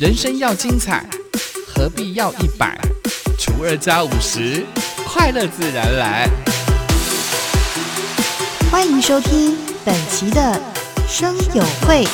人生要精彩，何必要一百除二加五十？快乐自然来。欢迎收听本期的生友会。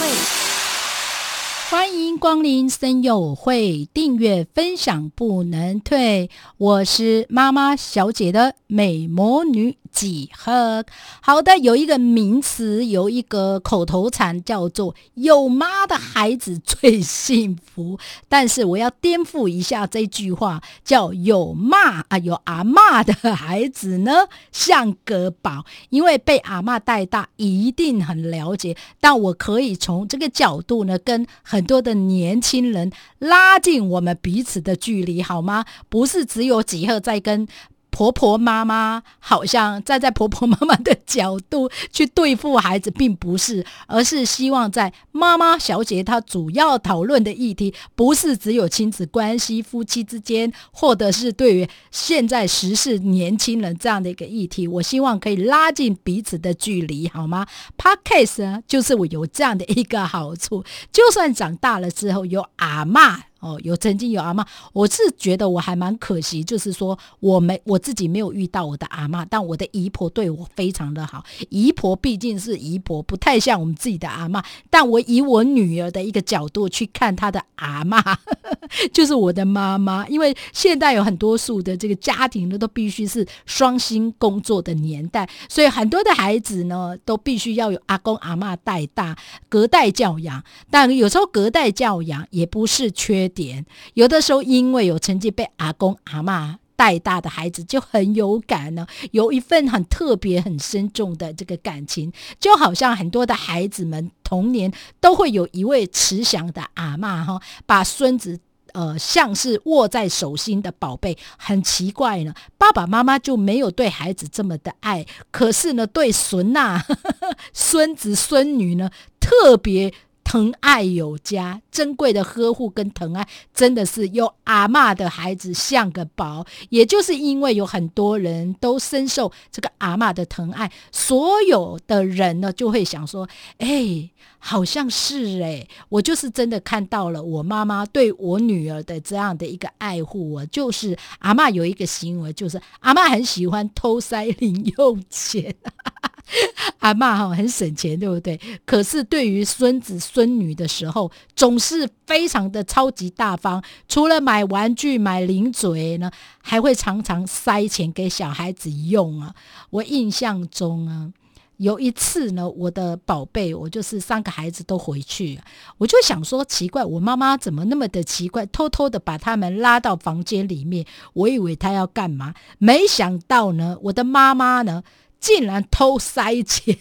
欢迎光临森友会，订阅分享不能退。我是妈妈小姐的美魔女几何。好的，有一个名词，有一个口头禅，叫做“有妈的孩子最幸福”。但是我要颠覆一下这句话，叫“有妈啊有阿妈的孩子呢像个宝”，因为被阿妈带大，一定很了解。但我可以从这个角度呢，跟很多的年轻人拉近我们彼此的距离，好吗？不是只有几何在跟。婆婆妈妈好像站在婆婆妈妈的角度去对付孩子，并不是，而是希望在妈妈小姐她主要讨论的议题，不是只有亲子关系、夫妻之间，或者是对于现在时事年轻人这样的一个议题。我希望可以拉近彼此的距离，好吗？Podcast 呢，就是我有这样的一个好处，就算长大了之后有阿妈。哦，有曾经有阿妈，我是觉得我还蛮可惜，就是说我没我自己没有遇到我的阿妈，但我的姨婆对我非常的好。姨婆毕竟是姨婆，不太像我们自己的阿妈，但我以我女儿的一个角度去看她的阿妈，就是我的妈妈。因为现代有很多数的这个家庭呢，都必须是双薪工作的年代，所以很多的孩子呢，都必须要有阿公阿妈带大，隔代教养。但有时候隔代教养也不是缺。点有的时候，因为有曾经被阿公阿妈带大的孩子，就很有感呢，有一份很特别、很深重的这个感情，就好像很多的孩子们童年都会有一位慈祥的阿妈哈，把孙子呃像是握在手心的宝贝。很奇怪呢，爸爸妈妈就没有对孩子这么的爱，可是呢，对孙呐、孙子孙女呢特别。疼爱有加，珍贵的呵护跟疼爱，真的是有阿妈的孩子像个宝。也就是因为有很多人都深受这个阿妈的疼爱，所有的人呢就会想说：哎，好像是哎，我就是真的看到了我妈妈对我女儿的这样的一个爱护。我就是阿妈有一个行为，就是阿妈很喜欢偷塞零用钱。阿妈哈很省钱，对不对？可是对于孙子孙女的时候，总是非常的超级大方。除了买玩具、买零嘴呢，还会常常塞钱给小孩子用啊。我印象中啊，有一次呢，我的宝贝，我就是三个孩子都回去，我就想说奇怪，我妈妈怎么那么的奇怪，偷偷的把他们拉到房间里面。我以为她要干嘛，没想到呢，我的妈妈呢。竟然偷塞钱，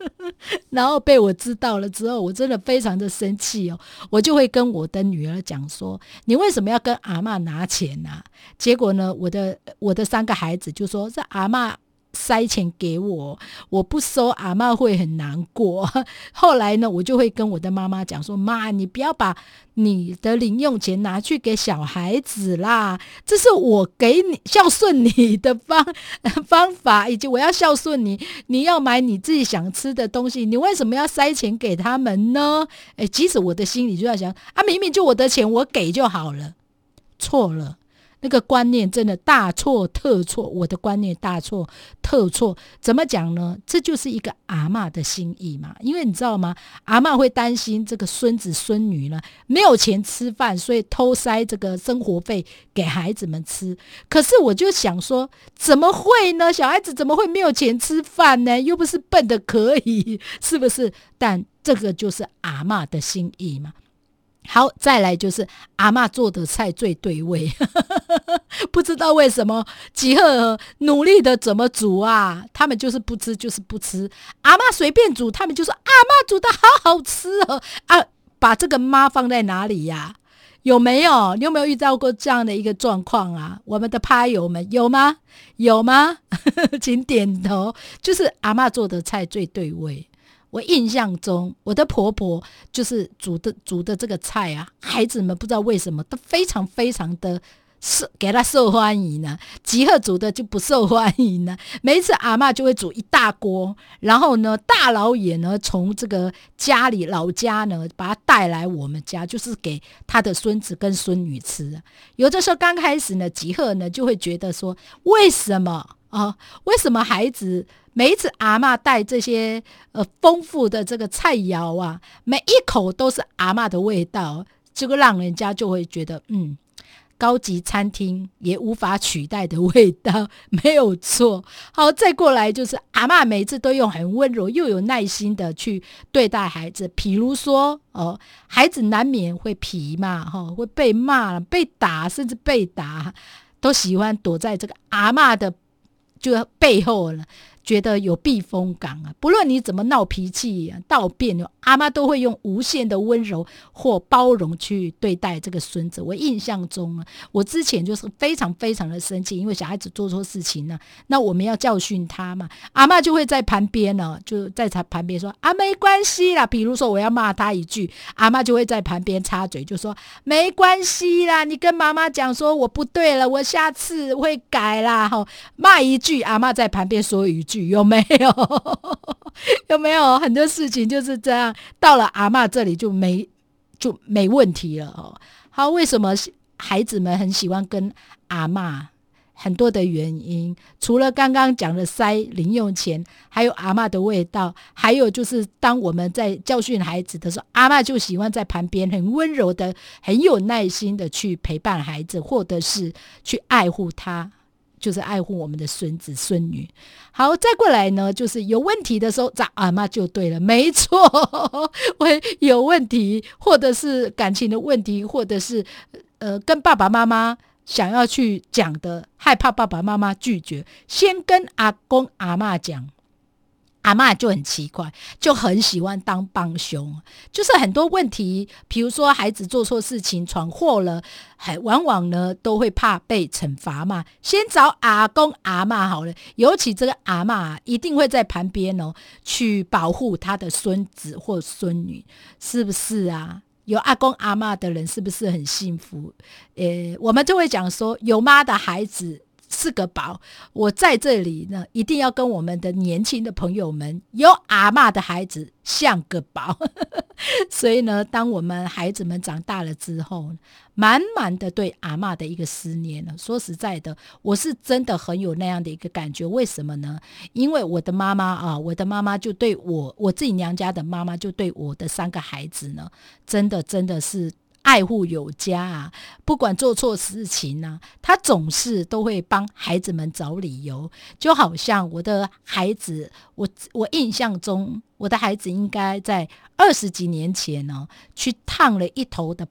然后被我知道了之后，我真的非常的生气哦。我就会跟我的女儿讲说：“你为什么要跟阿妈拿钱呢？”结果呢，我的我的三个孩子就说：“这阿妈。”塞钱给我，我不收，阿妈会很难过。后来呢，我就会跟我的妈妈讲说：“妈，你不要把你的零用钱拿去给小孩子啦，这是我给你孝顺你的方 方法，以及我要孝顺你，你要买你自己想吃的东西，你为什么要塞钱给他们呢？”诶，即使我的心里就在想：啊，明明就我的钱，我给就好了，错了。那个观念真的大错特错，我的观念大错特错。怎么讲呢？这就是一个阿妈的心意嘛。因为你知道吗？阿妈会担心这个孙子孙女呢没有钱吃饭，所以偷塞这个生活费给孩子们吃。可是我就想说，怎么会呢？小孩子怎么会没有钱吃饭呢？又不是笨的可以，是不是？但这个就是阿妈的心意嘛。好，再来就是阿妈做的菜最对味，不知道为什么几贺努力的怎么煮啊，他们就是不吃，就是不吃。阿妈随便煮，他们就说阿妈煮的好好吃哦啊！把这个妈放在哪里呀？有没有？你有没有遇到过这样的一个状况啊？我们的趴友们有吗？有吗？请点头。就是阿妈做的菜最对味。我印象中，我的婆婆就是煮的煮的这个菜啊，孩子们不知道为什么都非常非常的受给他受欢迎呢，吉贺煮的就不受欢迎呢。每一次阿嬷就会煮一大锅，然后呢，大老远呢从这个家里老家呢把他带来我们家，就是给他的孙子跟孙女吃。有的时候刚开始呢，吉贺呢就会觉得说，为什么啊？为什么孩子每一次阿嬷带这些呃丰富的这个菜肴啊，每一口都是阿嬷的味道？这个让人家就会觉得，嗯，高级餐厅也无法取代的味道，没有错。好，再过来就是阿妈每次都用很温柔又有耐心的去对待孩子。比如说，哦，孩子难免会皮嘛，哈，会被骂、被打，甚至被打，都喜欢躲在这个阿妈的就背后了。觉得有避风港啊！不论你怎么闹脾气、闹别扭，阿妈都会用无限的温柔或包容去对待这个孙子。我印象中啊，我之前就是非常非常的生气，因为小孩子做错事情呢，那我们要教训他嘛，阿妈就会在旁边呢，就在他旁边说啊，没关系啦。比如说我要骂他一句，阿妈就会在旁边插嘴，就说没关系啦，你跟妈妈讲说我不对了，我下次会改啦。哈，骂一句，阿妈在旁边说一句。有没有？有没有很多事情就是这样？到了阿妈这里就没就没问题了哦。好，为什么孩子们很喜欢跟阿妈？很多的原因，除了刚刚讲的塞零用钱，还有阿妈的味道，还有就是当我们在教训孩子的时候，阿妈就喜欢在旁边很温柔的、很有耐心的去陪伴孩子，或者是去爱护他。就是爱护我们的孙子孙女。好，再过来呢，就是有问题的时候找阿妈就对了，没错。会有问题，或者是感情的问题，或者是呃跟爸爸妈妈想要去讲的，害怕爸爸妈妈拒绝，先跟阿公阿妈讲。阿妈就很奇怪，就很喜欢当帮凶，就是很多问题，比如说孩子做错事情闯祸了，还往往呢都会怕被惩罚嘛，先找阿公阿妈好了，尤其这个阿妈一定会在旁边哦，去保护他的孙子或孙女，是不是啊？有阿公阿妈的人是不是很幸福？呃，我们就会讲说，有妈的孩子。是个宝，我在这里呢，一定要跟我们的年轻的朋友们，有阿妈的孩子像个宝。所以呢，当我们孩子们长大了之后，满满的对阿妈的一个思念呢。说实在的，我是真的很有那样的一个感觉。为什么呢？因为我的妈妈啊，我的妈妈就对我，我自己娘家的妈妈就对我的三个孩子呢，真的真的是。爱护有加啊，不管做错事情呢，他总是都会帮孩子们找理由。就好像我的孩子，我我印象中，我的孩子应该在二十几年前呢，去烫了一头的。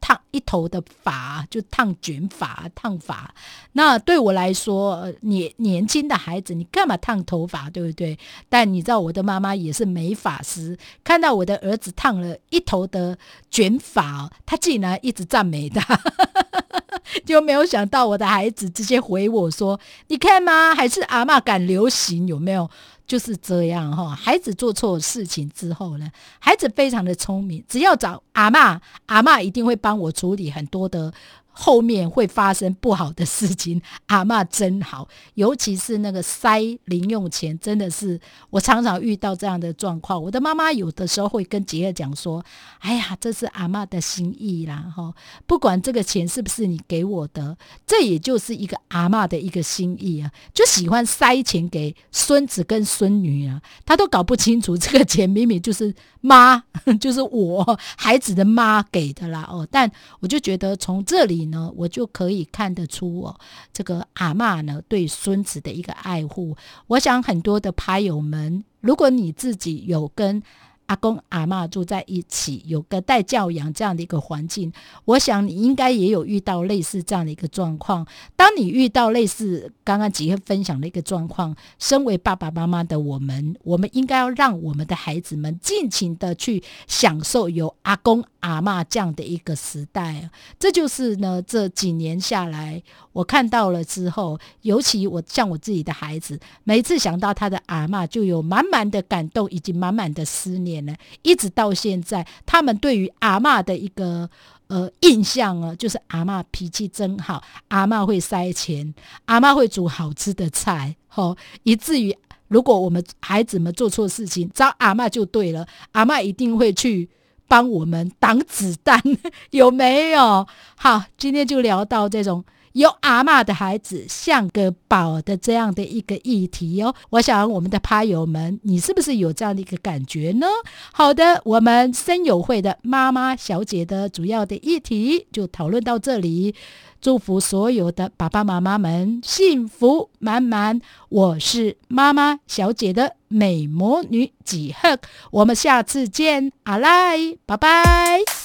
烫一头的发就烫卷发烫发，那对我来说，年年轻的孩子，你干嘛烫头发，对不对？但你知道我的妈妈也是美发师，看到我的儿子烫了一头的卷发，他竟然一直赞美他，就没有想到我的孩子直接回我说：“你看吗？还是阿妈敢流行，有没有？”就是这样哈，孩子做错事情之后呢，孩子非常的聪明，只要找阿妈，阿妈一定会帮我处理很多的。后面会发生不好的事情，阿妈真好，尤其是那个塞零用钱，真的是我常常遇到这样的状况。我的妈妈有的时候会跟杰儿讲说：“哎呀，这是阿妈的心意啦，哈，不管这个钱是不是你给我的，这也就是一个阿妈的一个心意啊，就喜欢塞钱给孙子跟孙女啊，他都搞不清楚这个钱明明就是妈，就是我孩子的妈给的啦，哦，但我就觉得从这里。呢，我就可以看得出哦，这个阿妈呢对孙子的一个爱护。我想很多的牌友们，如果你自己有跟。阿公阿妈住在一起，有个带教养这样的一个环境，我想你应该也有遇到类似这样的一个状况。当你遇到类似刚刚几个分享的一个状况，身为爸爸妈妈的我们，我们应该要让我们的孩子们尽情的去享受有阿公阿妈这样的一个时代。这就是呢，这几年下来我看到了之后，尤其我像我自己的孩子，每次想到他的阿妈，就有满满的感动以及满满的思念。一直到现在，他们对于阿妈的一个呃印象啊，就是阿嬷脾气真好，阿嬷会塞钱，阿嬷会煮好吃的菜，吼，以至于如果我们孩子们做错事情，找阿嬷就对了，阿嬷一定会去帮我们挡子弹，有没有？好，今天就聊到这种。有阿嬷的孩子像个宝的这样的一个议题哦，我想我们的趴友们，你是不是有这样的一个感觉呢？好的，我们森友会的妈妈小姐的主要的议题就讨论到这里，祝福所有的爸爸妈妈们幸福满满。我是妈妈小姐的美魔女几何，我们下次见，阿赖，拜拜。